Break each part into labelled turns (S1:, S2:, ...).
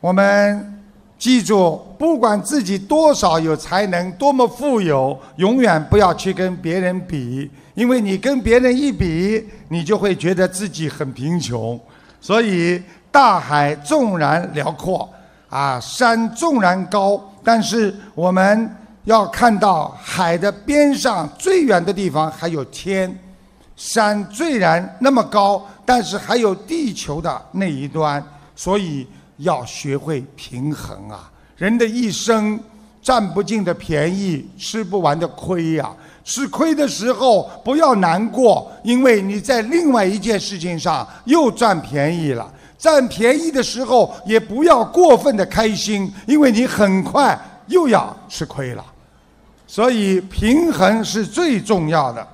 S1: 我们记住，不管自己多少有才能，多么富有，永远不要去跟别人比，因为你跟别人一比，你就会觉得自己很贫穷。所以，大海纵然辽阔，啊，山纵然高，但是我们要看到海的边上最远的地方还有天，山虽然那么高，但是还有地球的那一端，所以。要学会平衡啊！人的一生占不尽的便宜，吃不完的亏呀。吃亏的时候不要难过，因为你在另外一件事情上又占便宜了。占便宜的时候也不要过分的开心，因为你很快又要吃亏了。所以平衡是最重要的。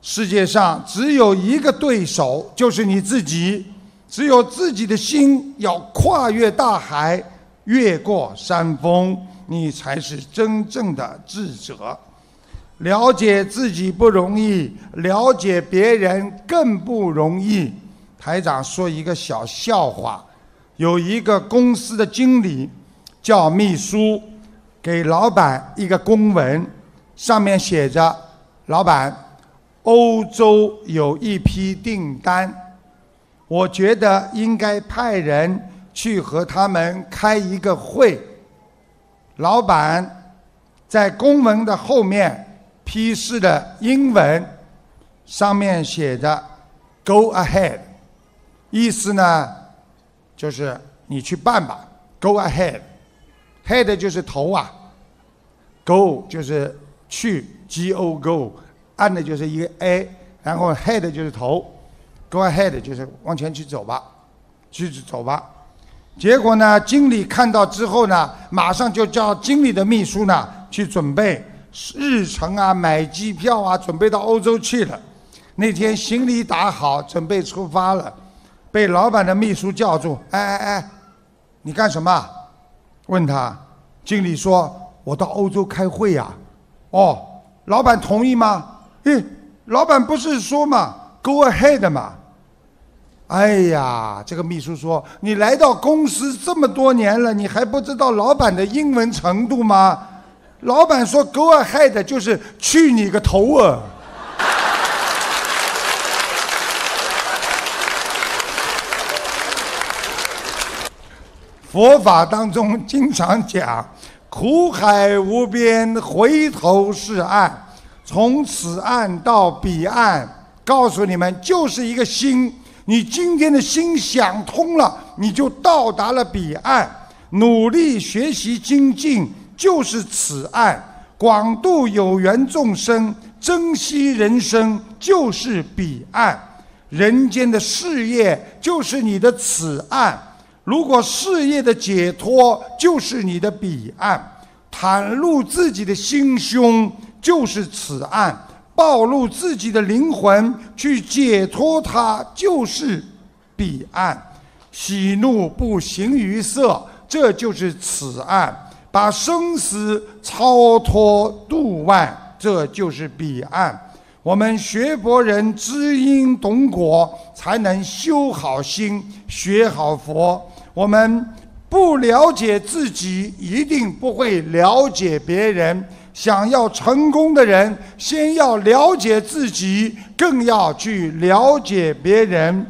S1: 世界上只有一个对手，就是你自己。只有自己的心要跨越大海，越过山峰，你才是真正的智者。了解自己不容易，了解别人更不容易。台长说一个小笑话：有一个公司的经理叫秘书，给老板一个公文，上面写着：“老板，欧洲有一批订单。”我觉得应该派人去和他们开一个会。老板在公文的后面批示的英文，上面写着 “Go ahead”，意思呢就是你去办吧。Go ahead，head 就是头啊，Go 就是去，G O Go，and 的就是一个 A，然后 head 就是头。Go ahead，就是往前去走吧，去走吧。结果呢，经理看到之后呢，马上就叫经理的秘书呢去准备日程啊，买机票啊，准备到欧洲去了。那天行李打好，准备出发了，被老板的秘书叫住：“哎哎哎，你干什么？”问他，经理说：“我到欧洲开会呀。”哦，老板同意吗？诶，老板不是说嘛，Go ahead 嘛。哎呀，这个秘书说：“你来到公司这么多年了，你还不知道老板的英文程度吗？”老板说：“Go ahead，就是去你个头啊！”佛法当中经常讲：“苦海无边，回头是岸。从此岸到彼岸，告诉你们，就是一个心。”你今天的心想通了，你就到达了彼岸。努力学习精进，就是此岸；广度有缘众生，珍惜人生，就是彼岸。人间的事业就是你的此岸。如果事业的解脱就是你的彼岸，袒露自己的心胸就是此岸。暴露自己的灵魂，去解脱它，就是彼岸；喜怒不形于色，这就是此岸；把生死超脱度外，这就是彼岸。我们学佛人知因懂果，才能修好心、学好佛。我们不了解自己，一定不会了解别人。想要成功的人，先要了解自己，更要去了解别人。